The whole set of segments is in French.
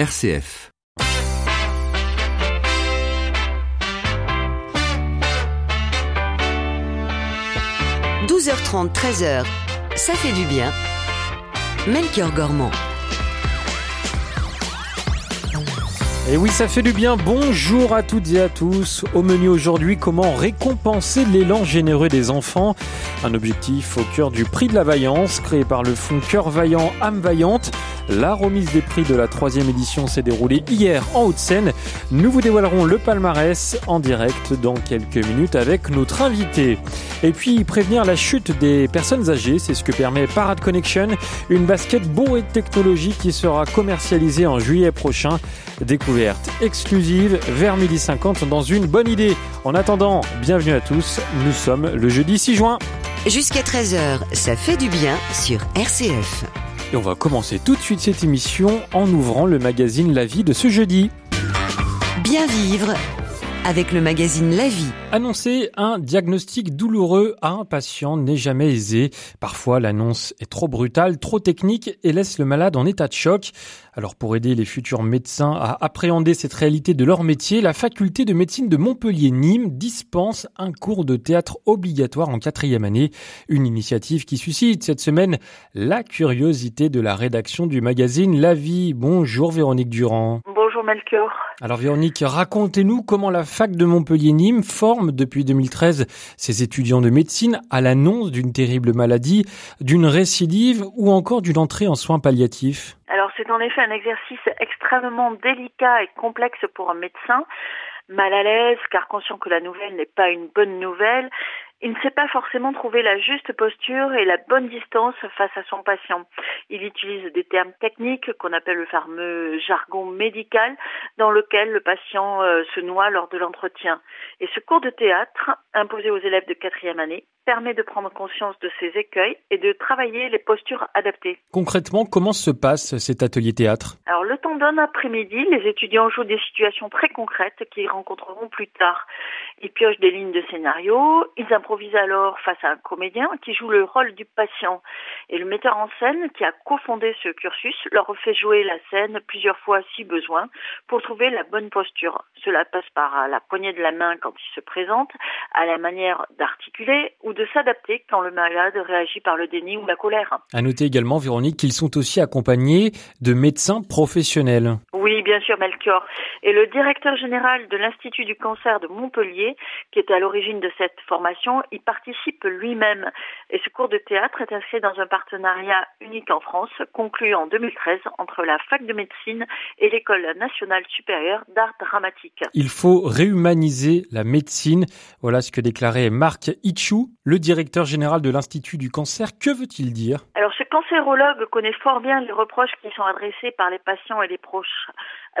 RCF. – 12h30, 13h, ça fait du bien. Melchior Gormand. Et oui, ça fait du bien. Bonjour à toutes et à tous. Au menu aujourd'hui, comment récompenser l'élan généreux des enfants? Un objectif au cœur du prix de la vaillance, créé par le fonds Cœur Vaillant, âme vaillante. La remise des prix de la troisième édition s'est déroulée hier en Haute-Seine. Nous vous dévoilerons le palmarès en direct dans quelques minutes avec notre invité. Et puis prévenir la chute des personnes âgées, c'est ce que permet Parade Connection, une basket beau et technologique qui sera commercialisée en juillet prochain. Découverte exclusive vers midi 50 dans une bonne idée. En attendant, bienvenue à tous. Nous sommes le jeudi 6 juin. Jusqu'à 13h, ça fait du bien sur RCF. Et on va commencer tout de suite cette émission en ouvrant le magazine La Vie de ce jeudi. Bien vivre avec le magazine La Vie. Annoncer un diagnostic douloureux à un patient n'est jamais aisé. Parfois, l'annonce est trop brutale, trop technique et laisse le malade en état de choc. Alors pour aider les futurs médecins à appréhender cette réalité de leur métier, la faculté de médecine de Montpellier-Nîmes dispense un cours de théâtre obligatoire en quatrième année. Une initiative qui suscite cette semaine la curiosité de la rédaction du magazine La Vie. Bonjour Véronique Durand. Melchior. Alors Véronique, racontez-nous comment la fac de Montpellier-Nîmes forme depuis 2013 ses étudiants de médecine à l'annonce d'une terrible maladie, d'une récidive ou encore d'une entrée en soins palliatifs. Alors c'est en effet un exercice extrêmement délicat et complexe pour un médecin, mal à l'aise car conscient que la nouvelle n'est pas une bonne nouvelle il ne sait pas forcément trouver la juste posture et la bonne distance face à son patient. Il utilise des termes techniques qu'on appelle le fameux jargon médical dans lequel le patient euh, se noie lors de l'entretien. Et ce cours de théâtre, imposé aux élèves de quatrième année, permet de prendre conscience de ces écueils et de travailler les postures adaptées. Concrètement, comment se passe cet atelier théâtre? Alors, le temps d'un après-midi, les étudiants jouent des situations très concrètes qu'ils rencontreront plus tard. Ils piochent des lignes de scénario, ils improvisent alors face à un comédien qui joue le rôle du patient. Et le metteur en scène qui a cofondé ce cursus leur fait jouer la scène plusieurs fois si besoin pour trouver la bonne posture. Cela passe par la poignée de la main quand il se présente, à la manière d'articuler ou de s'adapter quand le malade réagit par le déni ou la colère. À noter également, Véronique, qu'ils sont aussi accompagnés de médecins professionnels. Oui, bien sûr, Melchior. Et le directeur général de l'Institut du cancer de Montpellier, qui est à l'origine de cette formation, y participe lui-même. Et ce cours de théâtre est inscrit dans un partenariat unique en France, conclu en 2013 entre la fac de médecine et l'École nationale supérieure d'art dramatique. Il faut réhumaniser la médecine. Voilà ce que déclarait Marc Itchou, le directeur général de l'Institut du cancer. Que veut-il dire? Alors, ce cancérologue connaît fort bien les reproches qui sont adressés par les patients et les proches.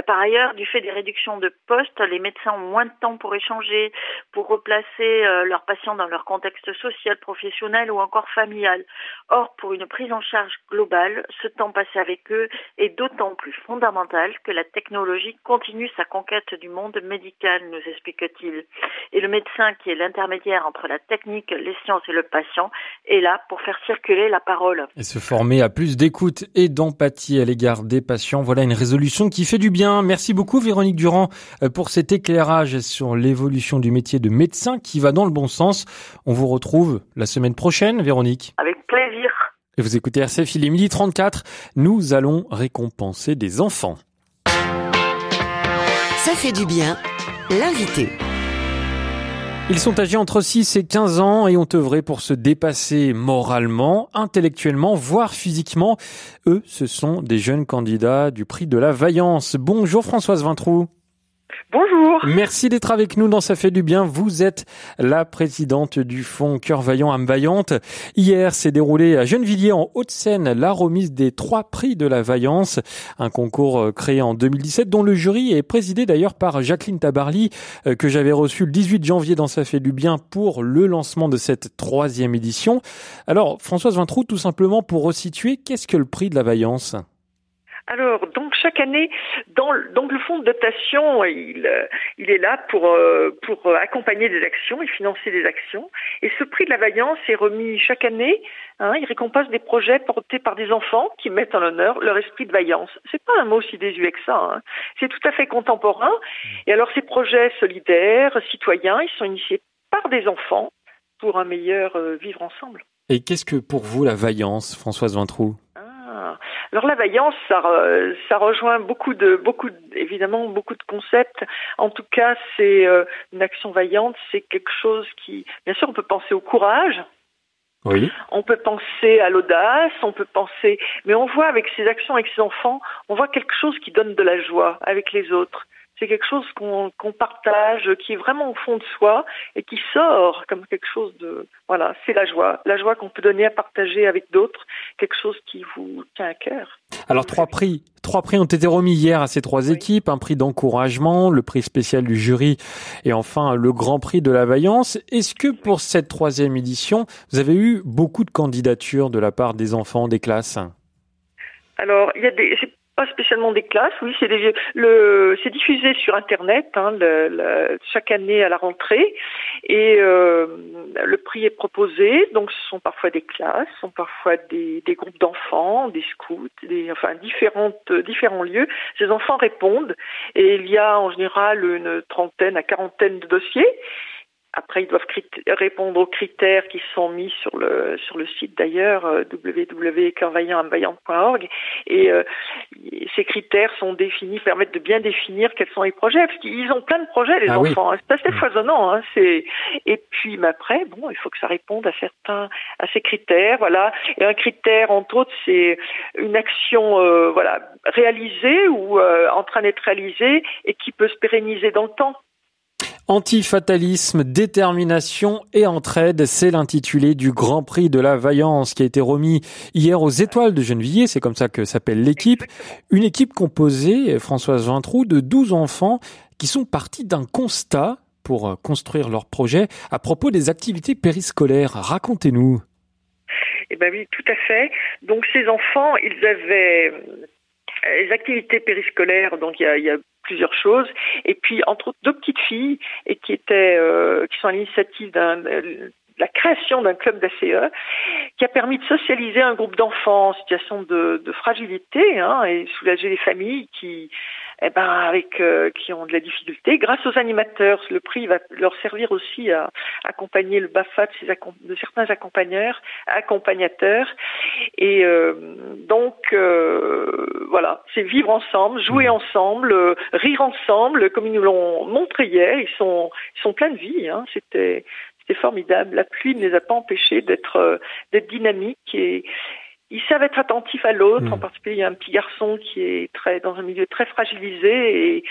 Par ailleurs, du fait des réductions de postes, les médecins ont moins de temps pour échanger, pour replacer euh, leurs patients dans leur contexte social, professionnel ou encore familial. Or, pour une prise en charge globale, ce temps passé avec eux est d'autant plus fondamental que la technologie continue sa conquête du monde médical, nous explique-t-il. Et le médecin, qui est l'intermédiaire entre la technique, sciences et le patient, est là pour faire circuler la parole. Et se former à plus d'écoute et d'empathie à l'égard des patients, voilà une résolution qui fait du bien Merci beaucoup Véronique Durand euh, pour cet éclairage sur l'évolution du métier de médecin qui va dans le bon sens. On vous retrouve la semaine prochaine Véronique. Avec plaisir. Et vous écoutez RCF, il est midi 34. Nous allons récompenser des enfants. Ça fait du bien. L'invité. Ils sont âgés entre 6 et 15 ans et ont œuvré pour se dépasser moralement, intellectuellement, voire physiquement. Eux, ce sont des jeunes candidats du prix de la vaillance. Bonjour Françoise Vintrou. Bonjour. Merci d'être avec nous dans Ça fait du bien. Vous êtes la présidente du fonds Cœur Vaillant âme vaillante. Hier s'est déroulé à Gennevilliers en Haute-Seine la remise des trois prix de la vaillance, un concours euh, créé en 2017 dont le jury est présidé d'ailleurs par Jacqueline Tabarly euh, que j'avais reçu le 18 janvier dans Ça fait du bien pour le lancement de cette troisième édition. Alors Françoise Vintrou, tout simplement pour resituer, qu'est-ce que le prix de la vaillance? Alors, donc chaque année, dans, donc le fonds de dotation, il, il est là pour, euh, pour accompagner des actions et financer des actions. Et ce prix de la vaillance est remis chaque année. Hein, il récompense des projets portés par des enfants qui mettent en honneur leur esprit de vaillance. C'est pas un mot si désuet que ça. Hein. C'est tout à fait contemporain. Et alors, ces projets solidaires, citoyens, ils sont initiés par des enfants pour un meilleur euh, vivre ensemble. Et qu'est-ce que pour vous la vaillance, Françoise Vintroux alors la vaillance, ça, ça rejoint beaucoup de, beaucoup, évidemment, beaucoup de concepts. En tout cas, c'est euh, une action vaillante, c'est quelque chose qui, bien sûr, on peut penser au courage. Oui. On peut penser à l'audace, on peut penser, mais on voit avec ces actions, avec ces enfants, on voit quelque chose qui donne de la joie avec les autres c'est quelque chose qu'on partage, qui est vraiment au fond de soi et qui sort comme quelque chose de voilà, c'est la joie, la joie qu'on peut donner à partager avec d'autres, quelque chose qui vous tient à cœur. Alors trois prix, trois prix ont été remis hier à ces trois équipes, un prix d'encouragement, le prix spécial du jury et enfin le grand prix de la vaillance. Est-ce que pour cette troisième édition, vous avez eu beaucoup de candidatures de la part des enfants des classes? Alors, il y a des, pas spécialement des classes, oui, c'est le, c'est diffusé sur Internet hein, chaque année à la rentrée et euh, le prix est proposé. Donc, ce sont parfois des classes, ce sont parfois des, des groupes d'enfants, des scouts, des, enfin différentes, différents lieux. Ces enfants répondent et il y a en général une trentaine à quarantaine de dossiers. Après, ils doivent répondre aux critères qui sont mis sur le sur le site d'ailleurs euh, et euh, ces critères sont définis permettent de bien définir quels sont les projets parce qu'ils ont plein de projets les ah enfants. Hein. C'est assez mmh. foisonnant. Hein. C'est et puis mais après bon il faut que ça réponde à certains à ces critères voilà et un critère entre autres c'est une action euh, voilà réalisée ou en train d'être réalisée et qui peut se pérenniser dans le temps. Antifatalisme, détermination et entraide, c'est l'intitulé du Grand Prix de la Vaillance qui a été remis hier aux Étoiles de Gennevilliers, c'est comme ça que s'appelle l'équipe. Une équipe composée, Françoise Vintroux, de 12 enfants qui sont partis d'un constat pour euh, construire leur projet à propos des activités périscolaires. Racontez-nous. Eh ben oui, tout à fait. Donc ces enfants, ils avaient euh, les activités périscolaires, donc il y a, plusieurs choses. Et puis entre autres deux petites filles et qui étaient euh, qui sont à l'initiative d'un la création d'un club d'ACE qui a permis de socialiser un groupe d'enfants en situation de, de fragilité hein, et soulager les familles qui eh ben, avec euh, qui ont de la difficulté. Grâce aux animateurs, le prix va leur servir aussi à accompagner le BAFA de, de certains accompagneurs, accompagnateurs. Et euh, donc, euh, voilà, c'est vivre ensemble, jouer mmh. ensemble, rire ensemble, comme ils nous l'ont montré hier. Ils sont, ils sont pleins de vie. Hein. C'était c'était formidable. La pluie ne les a pas empêchés d'être d'être dynamiques et ils savent être attentifs à l'autre. Hmm. En particulier, il y a un petit garçon qui est très dans un milieu très fragilisé et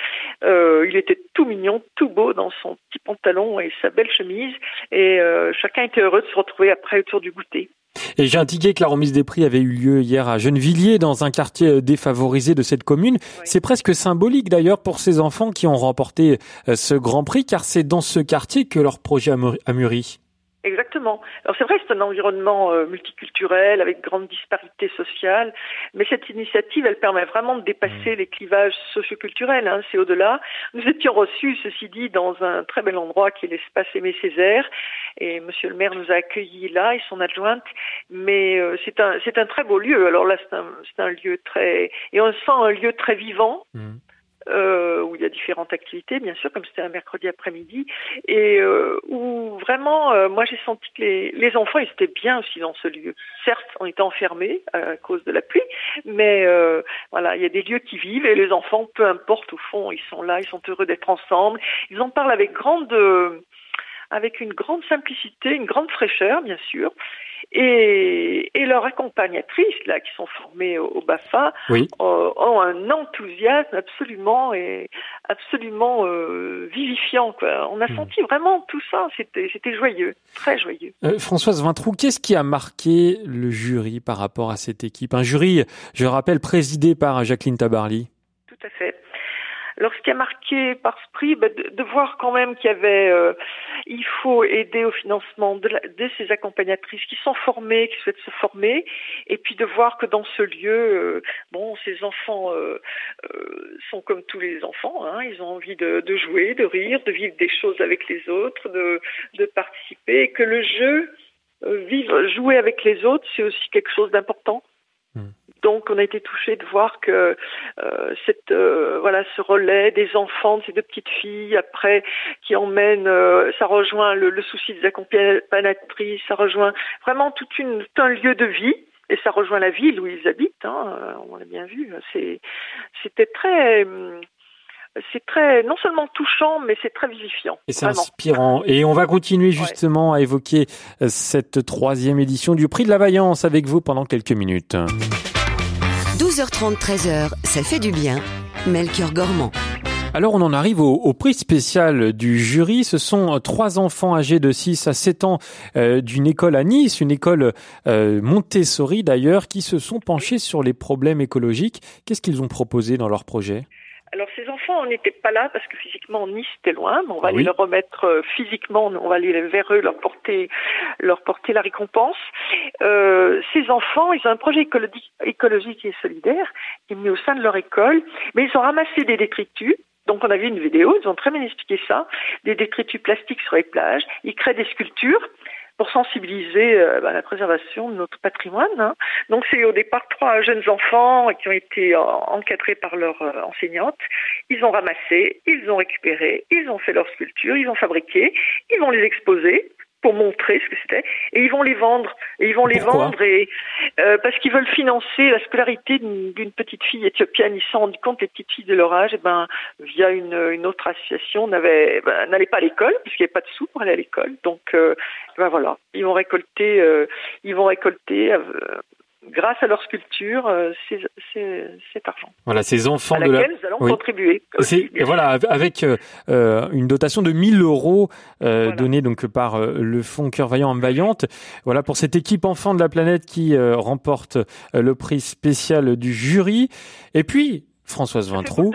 euh, il était tout mignon, tout beau dans son petit pantalon et sa belle chemise. Et euh, chacun était heureux de se retrouver après autour du goûter. Et j'ai indiqué que la remise des prix avait eu lieu hier à Gennevilliers, dans un quartier euh, défavorisé de cette commune. C'est presque symbolique d'ailleurs pour ces enfants qui ont remporté ce grand prix, car c'est dans ce quartier que leur projet a mûri. Exactement. Alors c'est vrai, c'est un environnement euh, multiculturel avec grande disparité sociale, mais cette initiative, elle permet vraiment de dépasser mmh. les clivages socioculturels. Hein, c'est au-delà. Nous étions reçus, ceci dit, dans un très bel endroit qui est l'espace Aimé Césaire, et Monsieur le maire nous a accueillis là et son adjointe. Mais euh, c'est un c'est un très beau lieu. Alors là, c'est un c'est un lieu très et on sent un lieu très vivant. Mmh euh, où il y a différentes activités, bien sûr, comme c'était un mercredi après-midi, et euh, où vraiment, euh, moi j'ai senti que les, les enfants, ils étaient bien aussi dans ce lieu. Certes, on était enfermés à cause de la pluie, mais euh, voilà, il y a des lieux qui vivent et les enfants, peu importe au fond, ils sont là, ils sont heureux d'être ensemble. Ils en parlent avec grande, avec une grande simplicité, une grande fraîcheur, bien sûr. Et, et leurs accompagnatrices, là, qui sont formées au, BAFA, euh, ont un enthousiasme absolument et absolument euh, vivifiant. Quoi. On a hmm. senti vraiment tout ça. C'était, c'était joyeux, très joyeux. Euh, Françoise Vintrou, qu'est-ce qui a marqué le jury par rapport à cette équipe? Un jury, je rappelle, présidé par Jacqueline Tabarly. Tout à fait. Alors, ce qui a marqué par ce prix, bah, de, voir quand même qu'il avait, euh, il faut aider au financement de, ces accompagnatrices qui sont formées, qui souhaitent se former, et puis de voir que dans ce lieu, euh, bon, ces enfants euh, sont comme tous les enfants, hein, ils ont envie de, jouer, de rire, de vivre des choses avec les autres, de, participer, et que le jeu, vivre, jouer avec les autres, c'est aussi quelque chose d'important. Donc on a été touché de voir que euh, cette euh, voilà ce relais des enfants, de ces deux petites filles après qui emmènent, euh, ça rejoint le, le, souci des accompagnatrices, ça rejoint vraiment toute une tout un lieu de vie et ça rejoint la ville où ils habitent. Hein, euh, on l'a bien vu. C'est c'était très c'est très non seulement touchant, mais c'est très vivifiant. Et c'est inspirant. Et on va continuer justement à évoquer cette troisième édition du Prix de la Vaillance avec vous pendant quelques minutes. 12h30, 13h, ça fait du bien. Melchior Gormand. Alors on en arrive au, prix spécial du jury. Ce sont trois enfants âgés de 6 à 7 ans euh, d'une école à Nice, une école euh, Montessori d'ailleurs, qui se sont penchés sur les problèmes écologiques. Qu'est-ce qu'ils ont proposé dans leur projet? Alors ces enfants, on n'était pas là parce que physiquement Nice était loin, mais on va ah aller les remettre euh, physiquement, on va aller vers eux, leur porter, leur porter la récompense. Euh, ces enfants, ils ont un projet écologique et solidaire. Qui est mis au sein de leur école, mais ils ont ramassé des détritus. Donc on a vu une vidéo, ils ont très bien expliqué ça, des détritus plastiques sur les plages, ils créent des sculptures pour sensibiliser euh, bah, la préservation de notre patrimoine. Hein. Donc c'est au départ trois jeunes enfants qui ont été encadrés par leur euh, enseignante. Ils ont ramassé, ils ont récupéré, ils ont fait leurs sculptures, ils ont fabriqué, ils vont les exposer pour montrer ce que c'était. Et ils vont les vendre. Et ils vont les vendre et euh, parce qu'ils veulent financer la scolarité d'une petite fille éthiopienne. Ils se sont rendus compte les petites filles de leur âge et eh ben via une, une autre association n'avaient ben, n'allaient pas à l'école puisqu'il n'y avait pas de sous pour aller à l'école. Donc euh, ben voilà. Ils vont récolter euh, ils vont récolter grâce à leur sculpture, euh, cet argent. Voilà, ces enfants à de la... nous allons contribuer. et voilà, avec euh, euh, une dotation de 1000 euros donnée donc par le Fonds Cœur Vaillant en Vaillante. Voilà pour cette équipe enfant de la planète qui remporte le prix spécial du jury. Et puis Françoise Vintrou.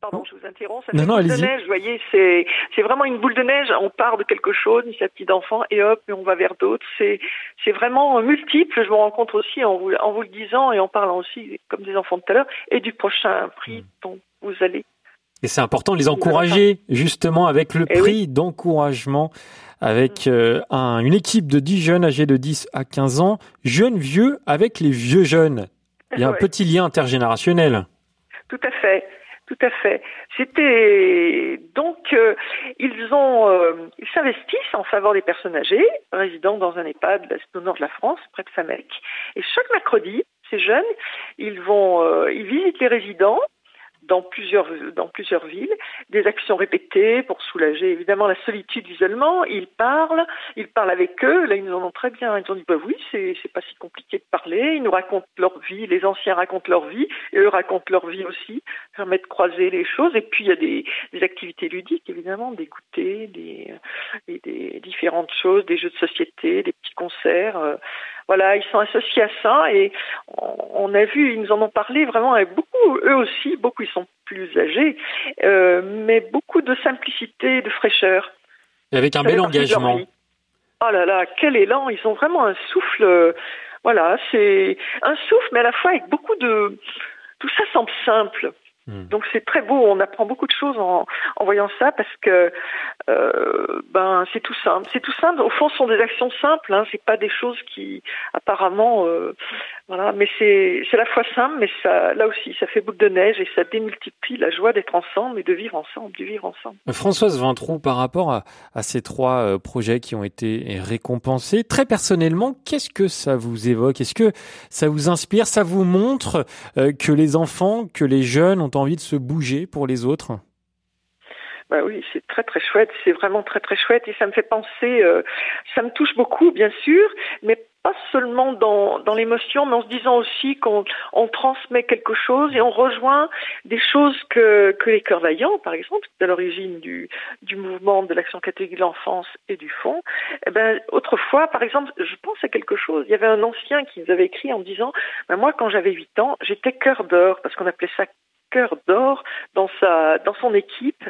Pardon, je vous interromps. Ça non, non, boule de neige, vous voyez, c'est c'est vraiment une boule de neige. On part de quelque chose, une initiative d'enfant, et hop, on va vers d'autres. C'est c'est vraiment multiple. Je me rends compte aussi en vous en vous le disant et en parlant aussi, comme des enfants de tout à l'heure, et du prochain prix mm. dont vous allez. Et c'est important de les encourager justement avec le eh prix d'encouragement avec mm. euh, un, une équipe de 10 jeunes âgés de 10 à 15 ans, jeunes vieux avec les vieux jeunes. Il y a un petit lien intergénérationnel. Tout à fait. Tout à fait. C'était donc euh, ils ont euh, ils s'investissent en faveur des personnes âgées résidant dans un EHPAD au nord de la France, près de Famec. Et chaque mercredi, ces jeunes, ils vont euh, ils visitent les résidents dans plusieurs, dans plusieurs villes, des actions répétées pour soulager évidemment la solitude, l'isolement. Ils parlent, ils parlent avec eux. Là, ils nous en ont très bien. Ils ont dit bah oui, c'est pas si compliqué de parler. Ils nous racontent leur vie. Les anciens racontent leur vie et eux racontent leur vie aussi. Permet de croiser les choses. Et puis il y a des, activités ludiques évidemment, des goûters, des, des différentes choses, des jeux de société, des petits concerts. Voilà, ils sont associés à ça et on a vu, ils nous en ont parlé vraiment avec beaucoup, eux aussi, beaucoup ils sont plus âgés, euh, mais beaucoup de simplicité, de fraîcheur. Et avec un bel engagement. Oh là là, quel élan Ils ont vraiment un souffle. Euh, voilà, c'est un souffle, mais à la fois avec beaucoup de. Tout ça semble simple. Hmm. Donc c'est très beau, on apprend beaucoup de choses en, en voyant ça parce que euh, ben c'est tout simple, c'est tout simple. Au fond, ce sont des actions simples, hein, c'est pas des choses qui apparemment euh, voilà, mais c'est c'est la fois simple, mais ça là aussi ça fait boule de neige et ça démultiplie la joie d'être ensemble et de vivre ensemble, de vivre ensemble. Françoise Vintrou, par rapport à, à ces trois euh, projets qui ont été récompensés, très personnellement, qu'est-ce que ça vous évoque? Est-ce que ça vous inspire Ça vous montre euh, que les enfants, que les jeunes ont envie de se bouger pour les autres bah oui, c'est très très chouette, c'est vraiment très très chouette et ça me fait penser, euh, ça me touche beaucoup bien sûr, mais pas seulement dans, dans l'émotion, mais en se disant aussi qu'on on transmet quelque chose et on rejoint des choses que, que les cœurs vaillants, par exemple, à l'origine du, du mouvement de l'action catholique de l'enfance et du fond. Eh ben, autrefois, par exemple, je pense à quelque chose. Il y avait un ancien qui nous avait écrit en disant, ben moi, quand j'avais 8 ans, j'étais cœur d'or, parce qu'on appelait ça cœur d'or dans sa dans son équipe.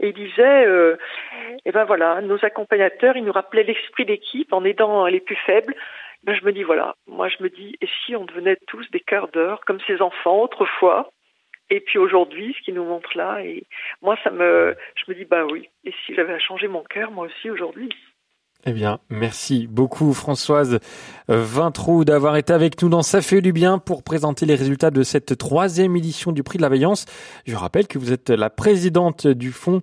Et il disait euh, eh ben voilà nos accompagnateurs ils nous rappelaient l'esprit d'équipe en aidant les plus faibles. Ben je me dis voilà moi je me dis et si on devenait tous des cœurs d'or comme ces enfants autrefois et puis aujourd'hui ce qu'ils nous montrent là et moi ça me je me dis bah oui et si j'avais à changer mon cœur moi aussi aujourd'hui? Eh bien, merci beaucoup Françoise Vintrou d'avoir été avec nous dans Ça fait du bien pour présenter les résultats de cette troisième édition du prix de la Vaillance. Je rappelle que vous êtes la présidente du fonds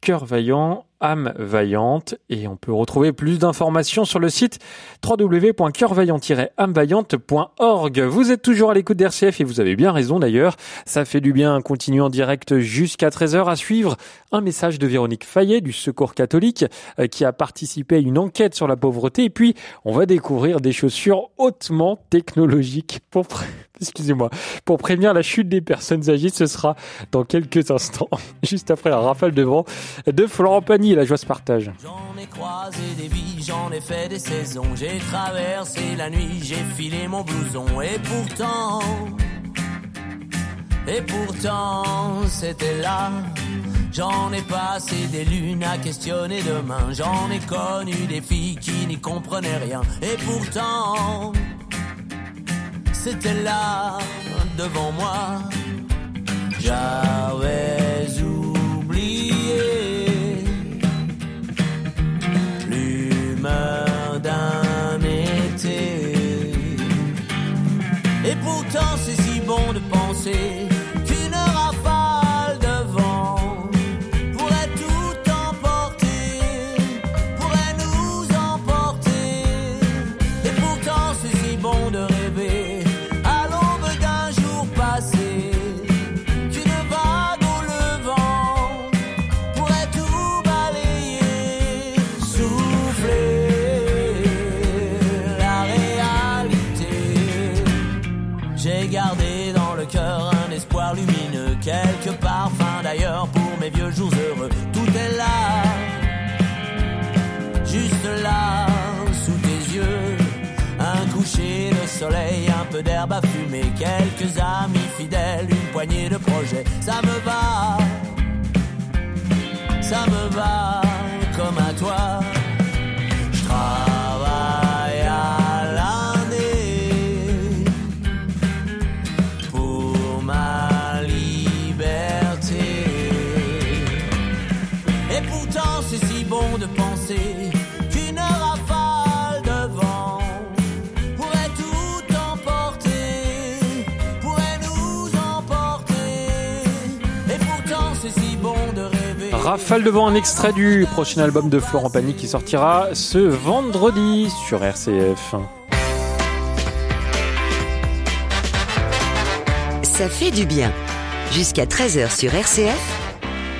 Cœur Vaillant âme vaillante et on peut retrouver plus d'informations sur le site www.coeurvaillant-âmevaillante.org. Vous êtes toujours à l'écoute d'RCF et vous avez bien raison d'ailleurs. Ça fait du bien continuer en direct jusqu'à 13h à suivre un message de Véronique Fayet du Secours catholique euh, qui a participé à une enquête sur la pauvreté et puis on va découvrir des chaussures hautement technologiques pour excusez-moi, pour prévenir la chute des personnes âgées. Ce sera dans quelques instants, juste après la rafale de vent de Florent Pagny. La joie se partage. J'en ai croisé des vies, j'en ai fait des saisons. J'ai traversé la nuit, j'ai filé mon blouson. Et pourtant, et pourtant, c'était là. J'en ai passé des lunes à questionner demain. J'en ai connu des filles qui n'y comprenaient rien. Et pourtant, c'était là devant moi. J'avais oublié l'humeur d'un été. Et pourtant Rafale devant un extrait du prochain album de Florent Pagny qui sortira ce vendredi sur RCF. Ça fait du bien. Jusqu'à 13h sur RCF.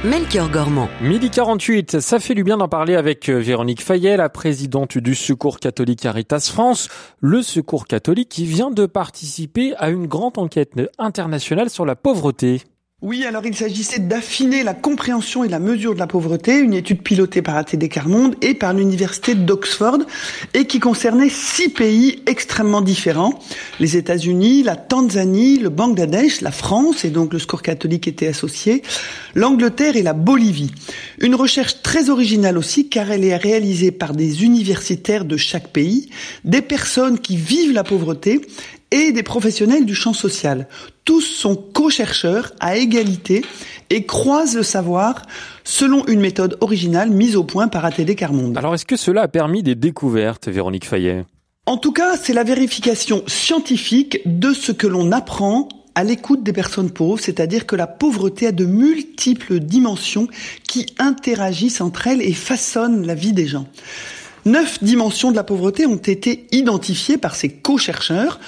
Melchior Gormand. Midi 48, ça fait du bien d'en parler avec euh, Véronique Fayet, la présidente du Secours catholique Caritas France, le Secours catholique qui vient de participer à une grande enquête internationale sur la pauvreté. Oui, alors il s'agissait d'affiner la compréhension et la mesure de la pauvreté, une étude pilotée par ATD Carmonde et par l'université d'Oxford et qui concernait six pays extrêmement différents. Les États-Unis, la Tanzanie, le Bangladesh, la France et donc le score catholique était associé, l'Angleterre et la Bolivie. Une recherche très originale aussi car elle est réalisée par des universitaires de chaque pays, des personnes qui vivent la pauvreté et des professionnels du champ social. Tous sont co-chercheurs à égalité et croisent le savoir selon une méthode originale mise au point par ATD Carmonde. Alors est-ce que cela a permis des découvertes, Véronique Fayet? En tout cas, c'est la vérification scientifique de ce que l'on apprend à l'écoute des personnes pauvres, c'est-à-dire que la pauvreté a de multiples dimensions qui interagissent entre elles et façonnent la vie des gens. Neuf dimensions de la pauvreté ont été identifiées par ces co-chercheurs.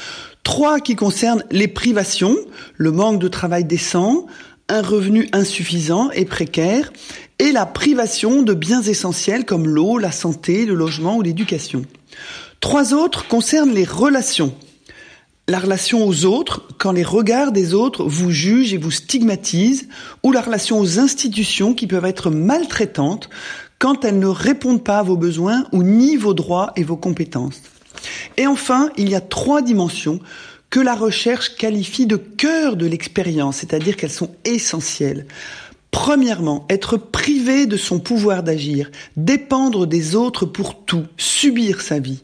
Trois qui concernent les privations, le manque de travail décent, un revenu insuffisant et précaire, et la privation de biens essentiels comme l'eau, la santé, le logement ou l'éducation. Trois autres concernent les relations. La relation aux autres, quand les regards des autres vous jugent et vous stigmatisent, ou la relation aux institutions qui peuvent être maltraitantes quand elles ne répondent pas à vos besoins ou nient vos droits et vos compétences. Et enfin, il y a trois dimensions que la recherche qualifie de cœur de l'expérience, c'est-à-dire qu'elles sont essentielles. Premièrement, être privé de son pouvoir d'agir, dépendre des autres pour tout, subir sa vie.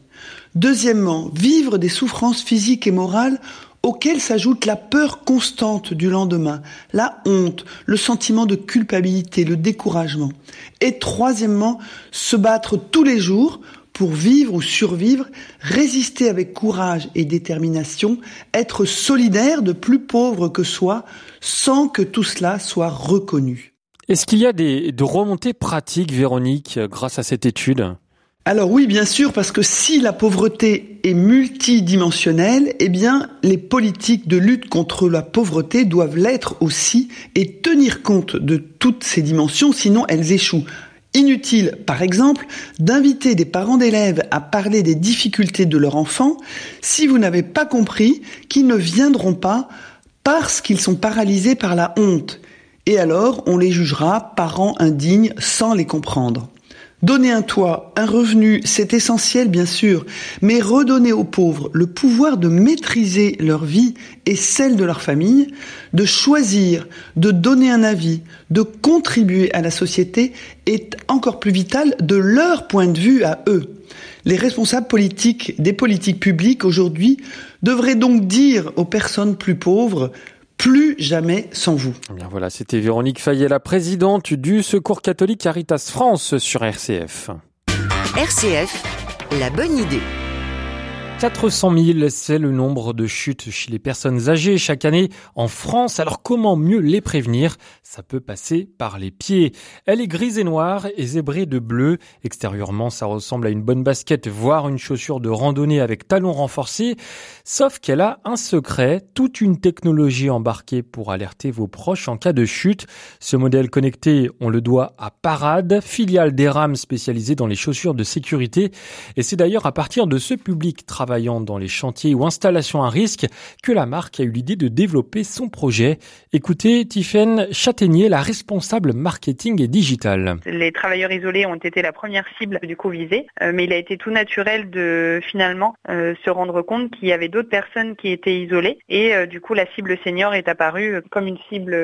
Deuxièmement, vivre des souffrances physiques et morales auxquelles s'ajoute la peur constante du lendemain, la honte, le sentiment de culpabilité, le découragement. Et troisièmement, se battre tous les jours pour vivre ou survivre, résister avec courage et détermination, être solidaire de plus pauvres que soi, sans que tout cela soit reconnu. Est-ce qu'il y a des, de remontées pratiques, Véronique, grâce à cette étude? Alors oui, bien sûr, parce que si la pauvreté est multidimensionnelle, eh bien, les politiques de lutte contre la pauvreté doivent l'être aussi et tenir compte de toutes ces dimensions, sinon elles échouent. Inutile, par exemple, d'inviter des parents d'élèves à parler des difficultés de leur enfant si vous n'avez pas compris qu'ils ne viendront pas parce qu'ils sont paralysés par la honte. Et alors, on les jugera parents indignes sans les comprendre. Donner un toit, un revenu, c'est essentiel bien sûr, mais redonner aux pauvres le pouvoir de maîtriser leur vie et celle de leur famille, de choisir, de donner un avis, de contribuer à la société est encore plus vital de leur point de vue à eux. Les responsables politiques des politiques publiques aujourd'hui devraient donc dire aux personnes plus pauvres plus jamais sans vous. Eh bien voilà, c'était Véronique Fayet, la présidente du Secours catholique Caritas France sur RCF. RCF, la bonne idée. 400 000, c'est le nombre de chutes chez les personnes âgées chaque année en France. Alors comment mieux les prévenir? Ça peut passer par les pieds. Elle est grise et noire et zébrée de bleu. Extérieurement, ça ressemble à une bonne basket, voire une chaussure de randonnée avec talons renforcés. Sauf qu'elle a un secret, toute une technologie embarquée pour alerter vos proches en cas de chute. Ce modèle connecté, on le doit à Parade, filiale d'Eram spécialisée dans les chaussures de sécurité. Et c'est d'ailleurs à partir de ce public travail travaillant dans les chantiers ou installations à risque que la marque a eu l'idée de développer son projet. Écoutez Tiffaine Châtaignier, la responsable marketing et digital. Les travailleurs isolés ont été la première cible du coup visée, euh, mais il a été tout naturel de finalement euh, se rendre compte qu'il y avait d'autres personnes qui étaient isolées et euh, du coup la cible senior est apparue comme une cible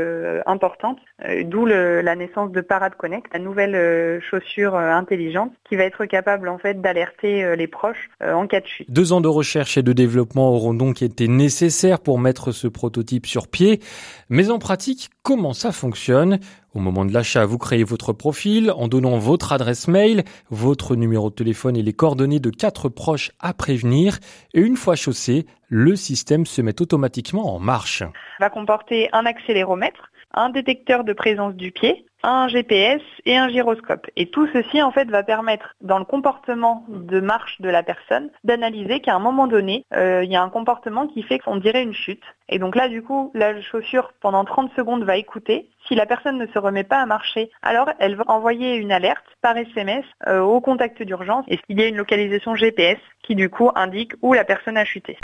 importante, d'où la naissance de Parade Connect, la nouvelle chaussure intelligente qui va être capable en fait d'alerter les proches en cas de chute. Deux de recherche et de développement auront donc été nécessaires pour mettre ce prototype sur pied. Mais en pratique, comment ça fonctionne? Au moment de l'achat, vous créez votre profil en donnant votre adresse mail, votre numéro de téléphone et les coordonnées de quatre proches à prévenir. Et une fois chaussé, le système se met automatiquement en marche. Va comporter un accéléromètre, un détecteur de présence du pied, un GPS et un gyroscope. Et tout ceci, en fait, va permettre, dans le comportement de marche de la personne, d'analyser qu'à un moment donné, euh, il y a un comportement qui fait qu'on dirait une chute. Et donc là, du coup, la chaussure, pendant 30 secondes, va écouter. Si la personne ne se remet pas à marcher, alors elle va envoyer une alerte par SMS euh, au contact d'urgence. Et il y a une localisation GPS qui, du coup, indique où la personne a chuté.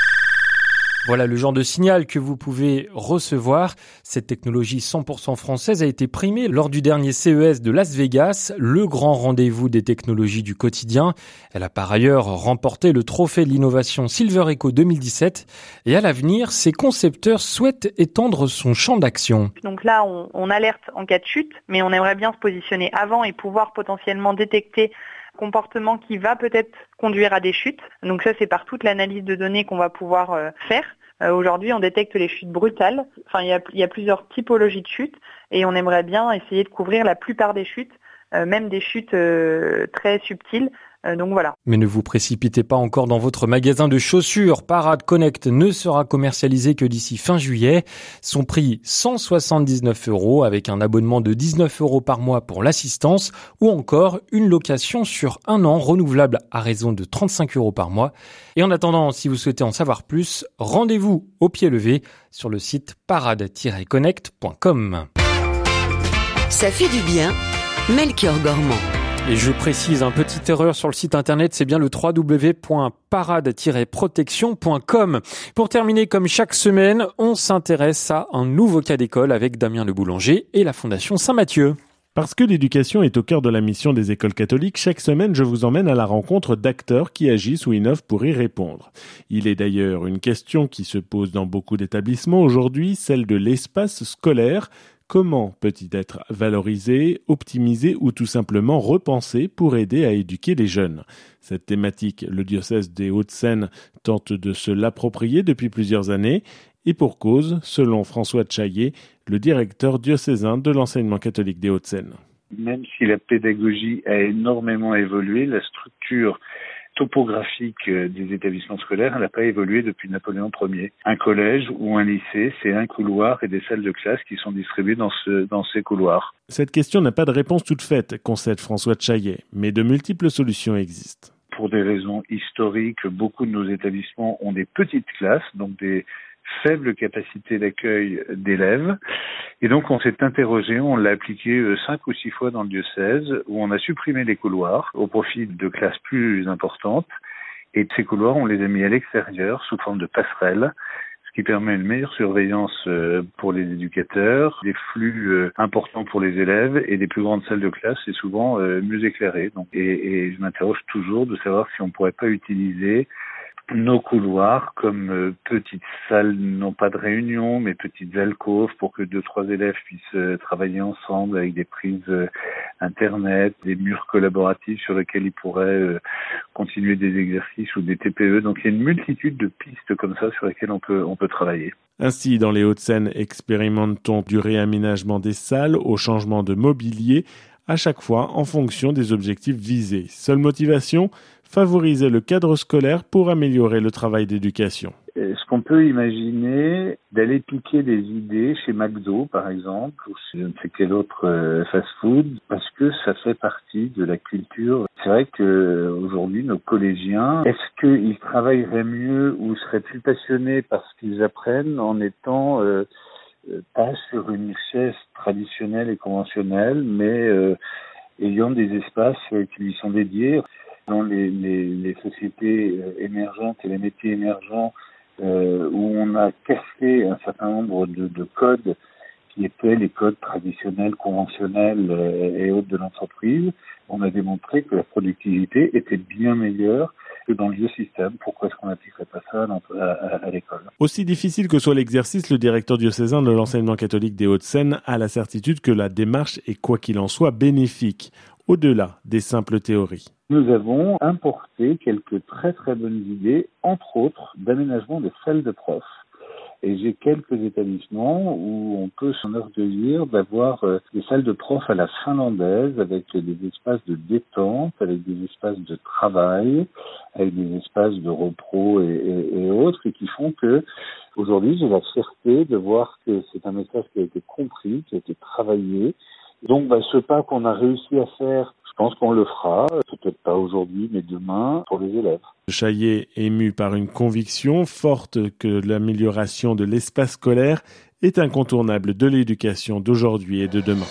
Voilà le genre de signal que vous pouvez recevoir. Cette technologie 100% française a été primée lors du dernier CES de Las Vegas, le grand rendez-vous des technologies du quotidien. Elle a par ailleurs remporté le trophée de l'innovation Silver Echo 2017 et à l'avenir, ses concepteurs souhaitent étendre son champ d'action. Donc là, on alerte en cas de chute, mais on aimerait bien se positionner avant et pouvoir potentiellement détecter comportement qui va peut-être conduire à des chutes. Donc ça, c'est par toute l'analyse de données qu'on va pouvoir euh, faire. Euh, aujourd'hui, on détecte les chutes brutales. Enfin, il y, a, plusieurs typologies de chutes et on aimerait bien essayer de couvrir la plupart des chutes, euh, même des chutes très subtiles, donc voilà. Mais ne vous précipitez pas encore dans votre magasin de chaussures. Parade Connect ne sera commercialisé que d'ici fin juillet. Son prix 179 euros avec un abonnement de 19 euros par mois pour l'assistance ou encore une location sur un an renouvelable à raison de 35 euros par mois. Et en attendant, si vous souhaitez en savoir plus, rendez-vous au pied levé sur le site parade-connect.com. Ça fait du bien, Melchior Gormand. Et je précise, un petite erreur sur le site internet, c'est bien le www.parade-protection.com. Pour terminer, comme chaque semaine, on s'intéresse à un nouveau cas d'école avec Damien Le Boulanger et la Fondation Saint-Mathieu. Parce que l'éducation est au cœur de la mission des écoles catholiques, chaque semaine je vous emmène à la rencontre d'acteurs qui agissent ou innovent pour y répondre. Il est d'ailleurs une question qui se pose dans beaucoup d'établissements aujourd'hui, celle de l'espace scolaire. Comment peut-il être valorisé, optimisé ou tout simplement repensé pour aider à éduquer les jeunes? Cette thématique, le diocèse des Hauts-de-Seine tente de se l'approprier depuis plusieurs années et pour cause, selon François Chaillet, le directeur diocésain de l'enseignement catholique des Hauts-de-Seine. Même si la pédagogie a énormément évolué, la structure topographique euh, des établissements scolaires n'a pas évolué depuis Napoléon Ier. Un collège ou un lycée, c'est un couloir et des salles de classe qui sont distribuées dans, ce, dans ces couloirs. Cette question n'a pas de réponse toute faite, concède François Chaillet, mais de multiples solutions existent. Pour des raisons historiques, beaucoup de nos établissements ont des petites classes, donc des faible capacité d'accueil d'élèves. Et donc on s'est interrogé, on l'a appliqué euh, cinq ou six fois dans le diocèse, où on a supprimé les couloirs au profit de classes plus importantes. Et ces couloirs, on les a mis à l'extérieur sous forme de passerelles, ce qui permet une meilleure surveillance euh, pour les éducateurs, des flux euh, importants pour les élèves et des plus grandes salles de classe, c'est souvent mieux éclairé. Donc, et, et je m'interroge toujours de savoir si on pourrait pas utiliser nos couloirs comme euh, petites salles, non pas de réunion, mais petites alcôves pour que deux, trois élèves puissent euh, travailler ensemble avec des prises euh, Internet, des murs collaboratifs sur lesquels ils pourraient continuer des exercices ou des TPE. Donc il y a une multitude de pistes comme ça sur lesquelles on peut, on peut travailler. Ainsi, dans les Hauts-de-Seine, expérimentons du réaménagement des salles au changement de mobilier à chaque fois en fonction des objectifs visés. Seule motivation, favoriser le cadre scolaire pour améliorer le travail d'éducation. Est-ce qu'on peut imaginer d'aller piquer des idées chez McDo, par exemple, ou chez je ne sais quel autre euh, fast-food, parce que ça fait partie de la culture. C'est vrai que aujourd'hui, nos collégiens, est-ce qu'ils travailleraient mieux ou seraient plus passionnés parce qu'ils apprennent en étant euh, pas sur une chaise traditionnelle et conventionnelle, mais ayant des espaces qui lui sont dédiés dans les, sociétés euh, émergentes et les métiers émergents euh, où on a cassé un certain nombre de, de, codes qui étaient les codes traditionnels, conventionnels euh, et autres de l'entreprise, on a démontré que la productivité était bien meilleure que dans le vieux système. Pourquoi est-ce qu'on n'appliquerait pas ça à, à l'école? Aussi difficile que soit l'exercice, le directeur diocésain de l'enseignement catholique des Hauts-de-Seine a la certitude que la démarche est, quoi qu'il en soit, bénéfique, au-delà des simples théories nous avons importé quelques très très bonnes idées, entre autres d'aménagement des salles de profs. Et j'ai quelques établissements où on peut s'enorgueillir d'avoir euh, des salles de profs à la finlandaise avec des espaces de détente, avec des espaces de travail, avec des espaces de repro et, autres, et qui font que aujourd'hui j'ai la fierté de voir que c'est un message qui a été compris, qui a été travaillé. Donc bah, ce pas qu'on a réussi à faire pense qu'on le fera, peut-être pas aujourd'hui, mais demain, pour les élèves. Chaillet ému par une conviction forte que l'amélioration de l'espace scolaire est incontournable de l'éducation d'aujourd'hui et de demain.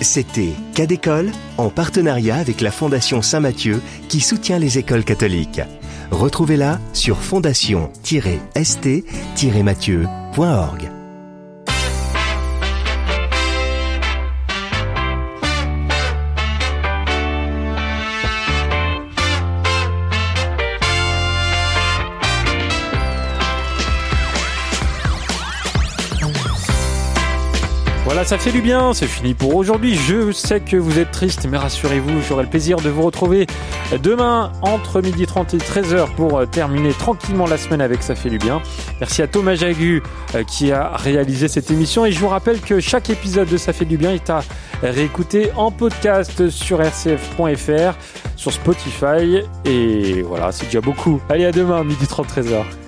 C'était Cas d'école en partenariat avec la Fondation Saint-Mathieu qui soutient les écoles catholiques. Retrouvez-la sur fondation-st-mathieu.org. ça fait du bien, c'est fini pour aujourd'hui. Je sais que vous êtes triste, mais rassurez-vous, j'aurai le plaisir de vous retrouver demain entre 12h30 et 13h pour euh, terminer tranquillement la semaine avec Ça fait du bien. Merci à Thomas Jagu euh, qui a réalisé cette émission et je vous rappelle que chaque épisode de Ça fait du bien est à réécouter en podcast sur rcf.fr, sur Spotify et voilà, c'est déjà beaucoup. Allez, à demain, 12h30, 13h.